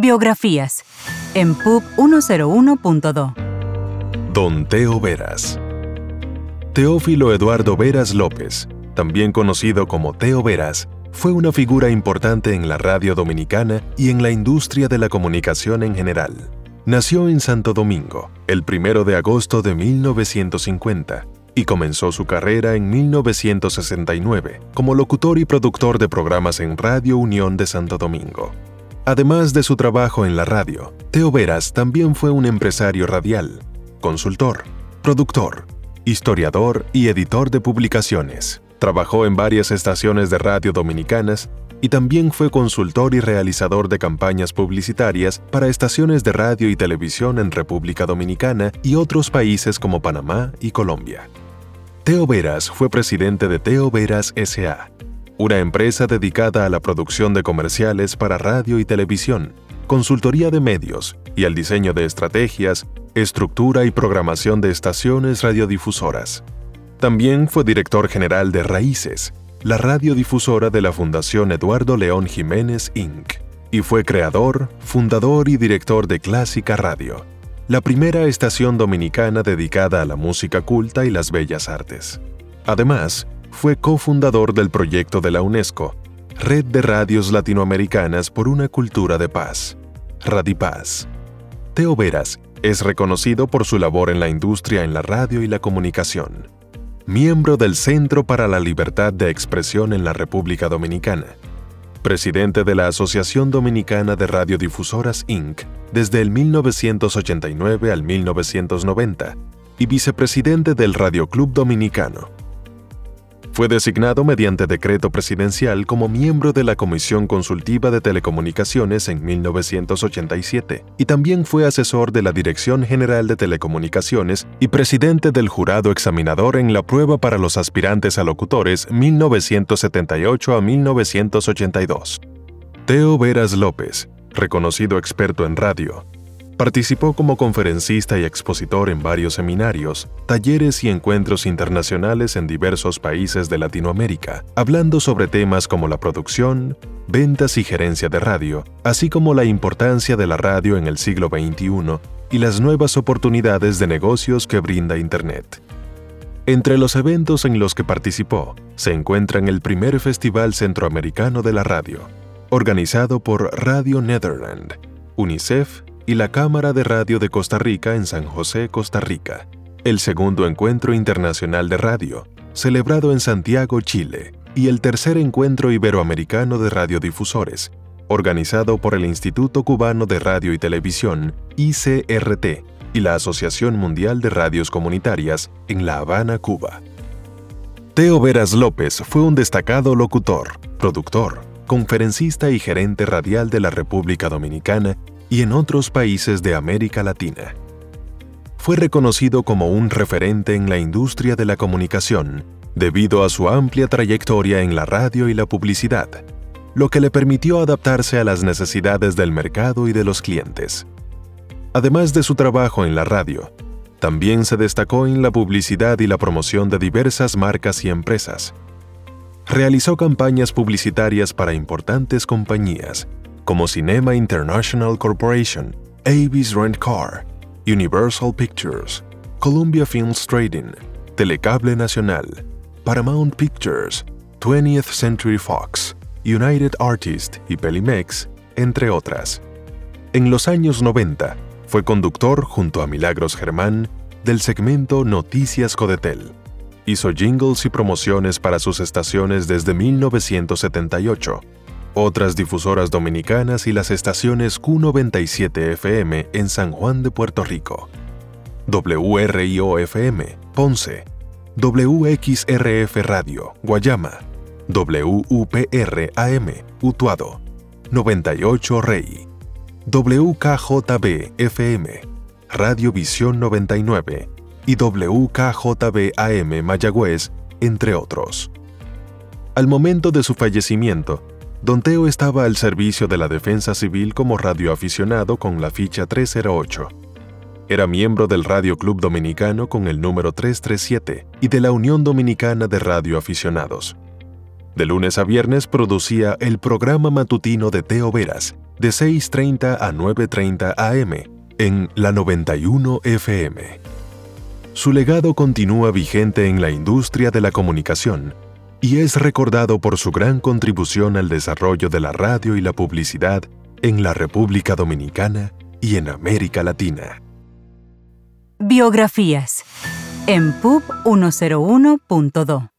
Biografías en PUB 101.do. Don Teo Veras. Teófilo Eduardo Veras López, también conocido como Teo Veras, fue una figura importante en la radio dominicana y en la industria de la comunicación en general. Nació en Santo Domingo el 1 de agosto de 1950 y comenzó su carrera en 1969 como locutor y productor de programas en Radio Unión de Santo Domingo. Además de su trabajo en la radio, Teo Veras también fue un empresario radial, consultor, productor, historiador y editor de publicaciones. Trabajó en varias estaciones de radio dominicanas y también fue consultor y realizador de campañas publicitarias para estaciones de radio y televisión en República Dominicana y otros países como Panamá y Colombia. Teo Veras fue presidente de Teo Veras SA, una empresa dedicada a la producción de comerciales para radio y televisión, consultoría de medios y al diseño de estrategias, estructura y programación de estaciones radiodifusoras. También fue director general de Raíces, la radiodifusora de la Fundación Eduardo León Jiménez Inc., y fue creador, fundador y director de Clásica Radio la primera estación dominicana dedicada a la música culta y las bellas artes. Además, fue cofundador del proyecto de la UNESCO, Red de Radios Latinoamericanas por una Cultura de Paz, Radipaz. Teo Veras es reconocido por su labor en la industria en la radio y la comunicación. Miembro del Centro para la Libertad de Expresión en la República Dominicana presidente de la Asociación Dominicana de Radiodifusoras Inc. desde el 1989 al 1990 y vicepresidente del Radio Club Dominicano. Fue designado mediante decreto presidencial como miembro de la Comisión Consultiva de Telecomunicaciones en 1987 y también fue asesor de la Dirección General de Telecomunicaciones y presidente del jurado examinador en la prueba para los aspirantes a locutores 1978 a 1982. Teo Veras López, reconocido experto en radio, Participó como conferencista y expositor en varios seminarios, talleres y encuentros internacionales en diversos países de Latinoamérica, hablando sobre temas como la producción, ventas y gerencia de radio, así como la importancia de la radio en el siglo XXI y las nuevas oportunidades de negocios que brinda Internet. Entre los eventos en los que participó se encuentran el primer Festival Centroamericano de la Radio, organizado por Radio Netherland, UNICEF y la Cámara de Radio de Costa Rica en San José, Costa Rica, el segundo encuentro internacional de radio, celebrado en Santiago, Chile, y el tercer encuentro iberoamericano de radiodifusores, organizado por el Instituto Cubano de Radio y Televisión, ICRT, y la Asociación Mundial de Radios Comunitarias en La Habana, Cuba. Teo Veras López fue un destacado locutor, productor, conferencista y gerente radial de la República Dominicana y en otros países de América Latina. Fue reconocido como un referente en la industria de la comunicación debido a su amplia trayectoria en la radio y la publicidad, lo que le permitió adaptarse a las necesidades del mercado y de los clientes. Además de su trabajo en la radio, también se destacó en la publicidad y la promoción de diversas marcas y empresas. Realizó campañas publicitarias para importantes compañías, como Cinema International Corporation, Avis Rent Car, Universal Pictures, Columbia Films Trading, Telecable Nacional, Paramount Pictures, 20th Century Fox, United Artists y Pelimex, entre otras. En los años 90, fue conductor junto a Milagros Germán del segmento Noticias Codetel. Hizo jingles y promociones para sus estaciones desde 1978 otras difusoras dominicanas y las estaciones Q97 FM en San Juan de Puerto Rico, WRIO FM, Ponce, WXRF Radio, Guayama, WUPR AM, Utuado, 98 Rey, WKJB FM, Radio Visión 99 y WKJB AM Mayagüez, entre otros. Al momento de su fallecimiento, Don Teo estaba al servicio de la defensa civil como radioaficionado con la ficha 308. Era miembro del Radio Club Dominicano con el número 337 y de la Unión Dominicana de Radioaficionados. De lunes a viernes producía el programa matutino de Teo Veras, de 6.30 a 9.30 am en la 91 FM. Su legado continúa vigente en la industria de la comunicación y es recordado por su gran contribución al desarrollo de la radio y la publicidad en la República Dominicana y en América Latina. Biografías en PUB 101.2